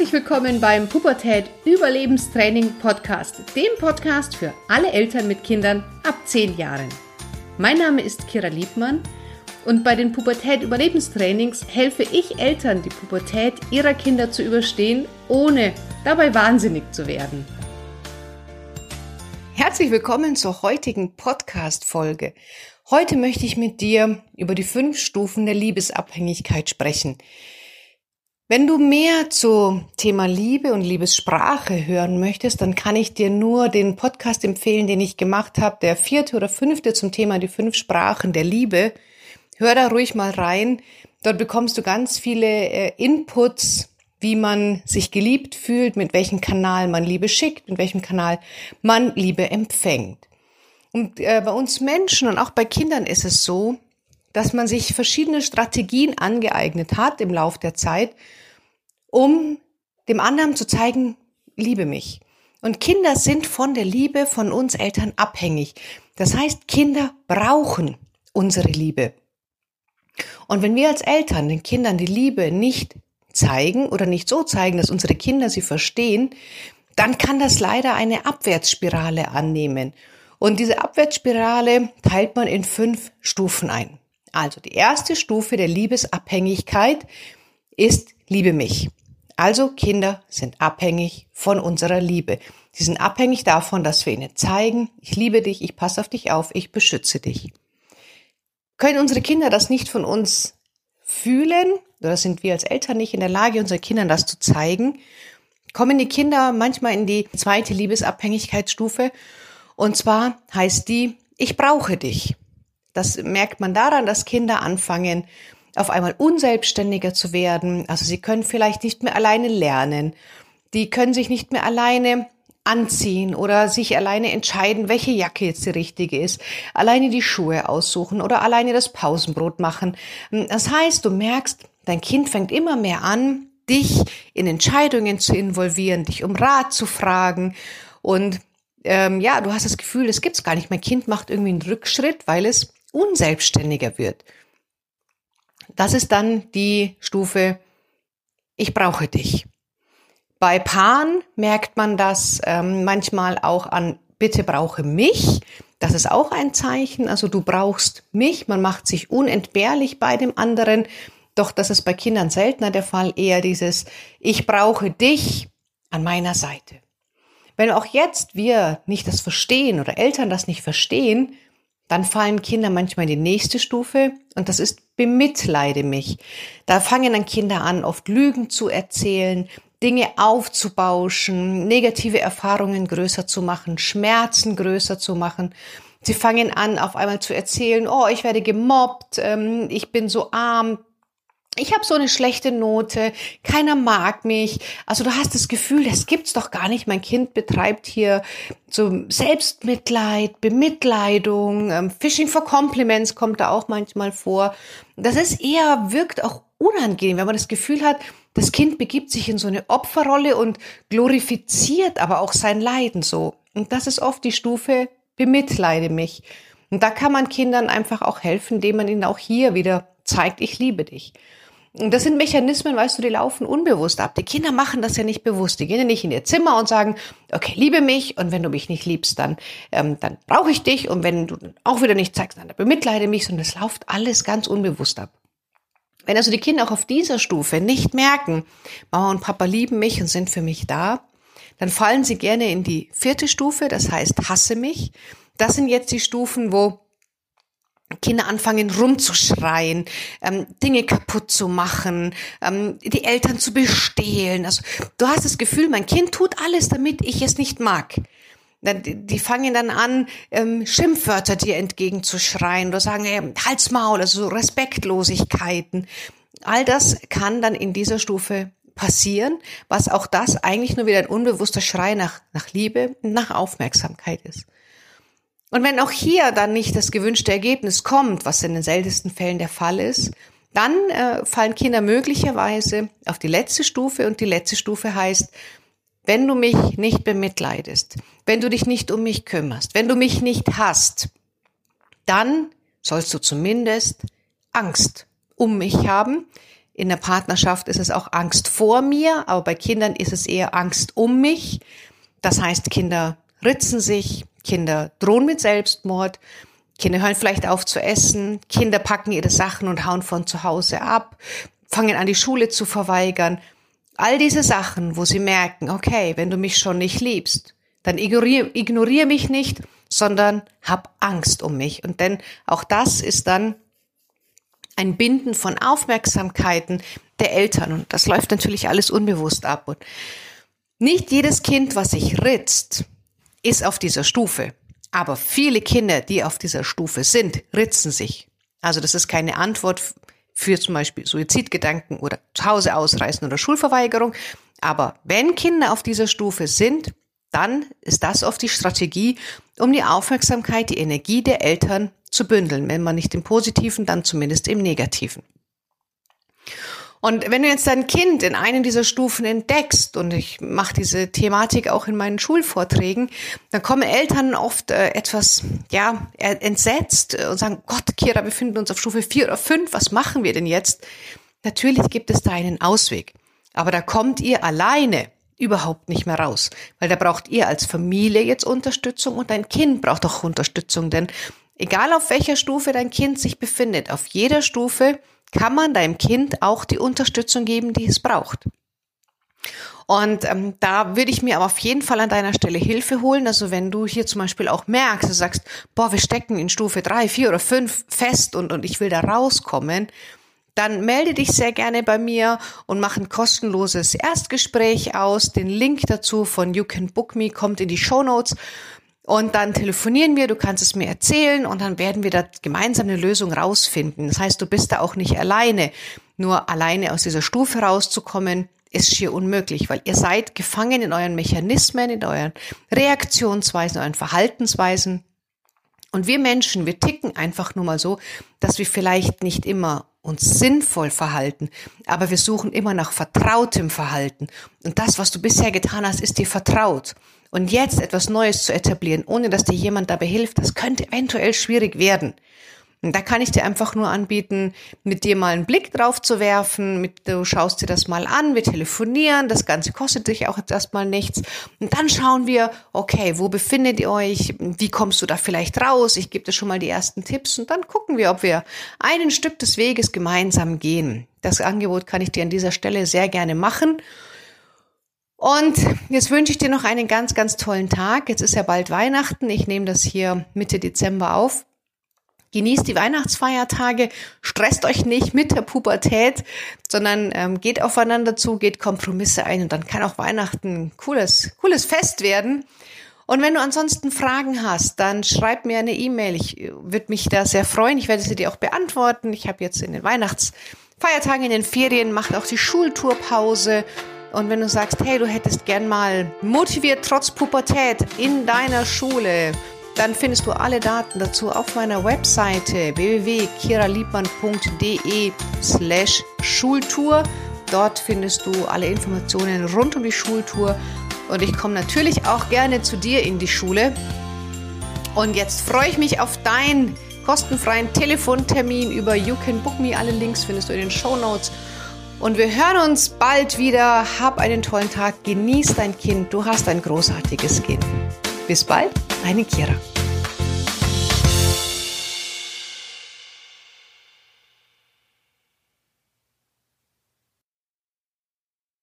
Herzlich willkommen beim Pubertät Überlebenstraining Podcast, dem Podcast für alle Eltern mit Kindern ab 10 Jahren. Mein Name ist Kira Liebmann und bei den Pubertät Überlebenstrainings helfe ich Eltern, die Pubertät ihrer Kinder zu überstehen, ohne dabei wahnsinnig zu werden. Herzlich willkommen zur heutigen Podcast-Folge. Heute möchte ich mit dir über die fünf Stufen der Liebesabhängigkeit sprechen. Wenn du mehr zu Thema Liebe und Liebessprache hören möchtest, dann kann ich dir nur den Podcast empfehlen, den ich gemacht habe, der vierte oder fünfte zum Thema die fünf Sprachen der Liebe. Hör da ruhig mal rein. Dort bekommst du ganz viele äh, Inputs, wie man sich geliebt fühlt, mit welchem Kanal man Liebe schickt, mit welchem Kanal man Liebe empfängt. Und äh, bei uns Menschen und auch bei Kindern ist es so, dass man sich verschiedene Strategien angeeignet hat im Lauf der Zeit, um dem anderen zu zeigen, liebe mich. Und Kinder sind von der Liebe von uns Eltern abhängig. Das heißt, Kinder brauchen unsere Liebe. Und wenn wir als Eltern den Kindern die Liebe nicht zeigen oder nicht so zeigen, dass unsere Kinder sie verstehen, dann kann das leider eine Abwärtsspirale annehmen. Und diese Abwärtsspirale teilt man in fünf Stufen ein. Also die erste Stufe der Liebesabhängigkeit ist Liebe mich. Also Kinder sind abhängig von unserer Liebe. Sie sind abhängig davon, dass wir ihnen zeigen, ich liebe dich, ich passe auf dich auf, ich beschütze dich. Können unsere Kinder das nicht von uns fühlen, oder sind wir als Eltern nicht in der Lage, unseren Kindern das zu zeigen, kommen die Kinder manchmal in die zweite Liebesabhängigkeitsstufe. Und zwar heißt die, ich brauche dich. Das merkt man daran, dass Kinder anfangen, auf einmal unselbstständiger zu werden. Also sie können vielleicht nicht mehr alleine lernen. Die können sich nicht mehr alleine anziehen oder sich alleine entscheiden, welche Jacke jetzt die richtige ist, alleine die Schuhe aussuchen oder alleine das Pausenbrot machen. Das heißt, du merkst, dein Kind fängt immer mehr an, dich in Entscheidungen zu involvieren, dich um Rat zu fragen und ähm, ja, du hast das Gefühl, es gibt's gar nicht. Mein Kind macht irgendwie einen Rückschritt, weil es unselbstständiger wird. Das ist dann die Stufe, ich brauche dich. Bei Paaren merkt man das ähm, manchmal auch an, bitte brauche mich. Das ist auch ein Zeichen. Also du brauchst mich. Man macht sich unentbehrlich bei dem anderen. Doch das ist bei Kindern seltener der Fall. Eher dieses, ich brauche dich an meiner Seite. Wenn auch jetzt wir nicht das verstehen oder Eltern das nicht verstehen, dann fallen Kinder manchmal in die nächste Stufe und das ist bemitleide mich. Da fangen dann Kinder an, oft Lügen zu erzählen, Dinge aufzubauschen, negative Erfahrungen größer zu machen, Schmerzen größer zu machen. Sie fangen an, auf einmal zu erzählen, oh, ich werde gemobbt, ähm, ich bin so arm, ich habe so eine schlechte Note, keiner mag mich. Also du hast das Gefühl, das gibt's doch gar nicht. Mein Kind betreibt hier so Selbstmitleid, Bemitleidung, ähm, Fishing for Compliments kommt da auch manchmal vor. Das ist eher, wirkt auch unangenehm, wenn man das Gefühl hat, das Kind begibt sich in so eine Opferrolle und glorifiziert aber auch sein Leiden so. Und das ist oft die Stufe, bemitleide mich. Und da kann man Kindern einfach auch helfen, indem man ihnen auch hier wieder zeigt, ich liebe dich. Und das sind Mechanismen, weißt du, die laufen unbewusst ab. Die Kinder machen das ja nicht bewusst. Die gehen ja nicht in ihr Zimmer und sagen, okay, liebe mich und wenn du mich nicht liebst, dann, ähm, dann brauche ich dich und wenn du auch wieder nicht zeigst, dann bemitleide mich, sondern es läuft alles ganz unbewusst ab. Wenn also die Kinder auch auf dieser Stufe nicht merken, Mama und Papa lieben mich und sind für mich da, dann fallen sie gerne in die vierte Stufe, das heißt hasse mich. Das sind jetzt die Stufen, wo Kinder anfangen rumzuschreien, ähm, Dinge kaputt zu machen, ähm, die Eltern zu bestehlen. Also du hast das Gefühl, mein Kind tut alles, damit ich es nicht mag. Die fangen dann an, ähm, Schimpfwörter dir entgegenzuschreien oder sagen, ey, Halsmaul, Maul, also so Respektlosigkeiten. All das kann dann in dieser Stufe passieren, was auch das eigentlich nur wieder ein unbewusster Schrei nach, nach Liebe, nach Aufmerksamkeit ist. Und wenn auch hier dann nicht das gewünschte Ergebnis kommt, was in den seltensten Fällen der Fall ist, dann äh, fallen Kinder möglicherweise auf die letzte Stufe und die letzte Stufe heißt, wenn du mich nicht bemitleidest, wenn du dich nicht um mich kümmerst, wenn du mich nicht hast, dann sollst du zumindest Angst um mich haben, In der Partnerschaft ist es auch Angst vor mir, aber bei Kindern ist es eher Angst um mich. Das heißt, Kinder ritzen sich, Kinder drohen mit Selbstmord, Kinder hören vielleicht auf zu essen, Kinder packen ihre Sachen und hauen von zu Hause ab, fangen an die Schule zu verweigern. All diese Sachen, wo sie merken, okay, wenn du mich schon nicht liebst, dann ignoriere ignorier mich nicht, sondern hab Angst um mich. Und denn auch das ist dann ein Binden von Aufmerksamkeiten der Eltern. Und das läuft natürlich alles unbewusst ab. Und nicht jedes Kind, was sich ritzt, ist auf dieser Stufe. Aber viele Kinder, die auf dieser Stufe sind, ritzen sich. Also das ist keine Antwort für zum Beispiel Suizidgedanken oder zu Hause ausreißen oder Schulverweigerung. Aber wenn Kinder auf dieser Stufe sind, dann ist das oft die Strategie, um die Aufmerksamkeit, die Energie der Eltern zu bündeln. Wenn man nicht im Positiven, dann zumindest im Negativen. Und wenn du jetzt dein Kind in einem dieser Stufen entdeckst, und ich mache diese Thematik auch in meinen Schulvorträgen, dann kommen Eltern oft äh, etwas, ja, entsetzt und sagen, Gott, Kira, wir befinden uns auf Stufe 4 oder 5, was machen wir denn jetzt? Natürlich gibt es da einen Ausweg. Aber da kommt ihr alleine überhaupt nicht mehr raus, weil da braucht ihr als Familie jetzt Unterstützung und dein Kind braucht auch Unterstützung, denn egal auf welcher Stufe dein Kind sich befindet, auf jeder Stufe kann man deinem Kind auch die Unterstützung geben, die es braucht. Und ähm, da würde ich mir aber auf jeden Fall an deiner Stelle Hilfe holen. Also wenn du hier zum Beispiel auch merkst, du sagst, boah, wir stecken in Stufe drei, vier oder fünf fest und, und ich will da rauskommen, dann melde dich sehr gerne bei mir und mach ein kostenloses Erstgespräch aus. Den Link dazu von You Can Book Me kommt in die Show Notes. Und dann telefonieren wir, du kannst es mir erzählen und dann werden wir da gemeinsam eine Lösung rausfinden. Das heißt, du bist da auch nicht alleine. Nur alleine aus dieser Stufe rauszukommen, ist schier unmöglich, weil ihr seid gefangen in euren Mechanismen, in euren Reaktionsweisen, in euren Verhaltensweisen. Und wir Menschen, wir ticken einfach nur mal so, dass wir vielleicht nicht immer uns sinnvoll verhalten, aber wir suchen immer nach vertrautem Verhalten. Und das, was du bisher getan hast, ist dir vertraut. Und jetzt etwas Neues zu etablieren, ohne dass dir jemand dabei hilft, das könnte eventuell schwierig werden. Und da kann ich dir einfach nur anbieten, mit dir mal einen Blick drauf zu werfen, mit, du schaust dir das mal an, wir telefonieren, das Ganze kostet dich auch jetzt erstmal nichts. Und dann schauen wir, okay, wo befindet ihr euch? Wie kommst du da vielleicht raus? Ich gebe dir schon mal die ersten Tipps und dann gucken wir, ob wir einen Stück des Weges gemeinsam gehen. Das Angebot kann ich dir an dieser Stelle sehr gerne machen. Und jetzt wünsche ich dir noch einen ganz, ganz tollen Tag. Jetzt ist ja bald Weihnachten. Ich nehme das hier Mitte Dezember auf. Genießt die Weihnachtsfeiertage, stresst euch nicht mit der Pubertät, sondern ähm, geht aufeinander zu, geht Kompromisse ein und dann kann auch Weihnachten ein cooles, cooles Fest werden. Und wenn du ansonsten Fragen hast, dann schreib mir eine E-Mail. Ich äh, würde mich da sehr freuen. Ich werde sie dir auch beantworten. Ich habe jetzt in den Weihnachtsfeiertagen, in den Ferien, macht auch die Schultourpause. Und wenn du sagst, hey, du hättest gern mal motiviert trotz Pubertät in deiner Schule dann findest du alle Daten dazu auf meiner Webseite www.kiraliebmann.de slash Schultour. Dort findest du alle Informationen rund um die Schultour. Und ich komme natürlich auch gerne zu dir in die Schule. Und jetzt freue ich mich auf deinen kostenfreien Telefontermin über You Can Book Me. Alle Links findest du in den Show Notes. Und wir hören uns bald wieder. Hab einen tollen Tag. Genieß dein Kind. Du hast ein großartiges Kind. Bis bald, deine Kira.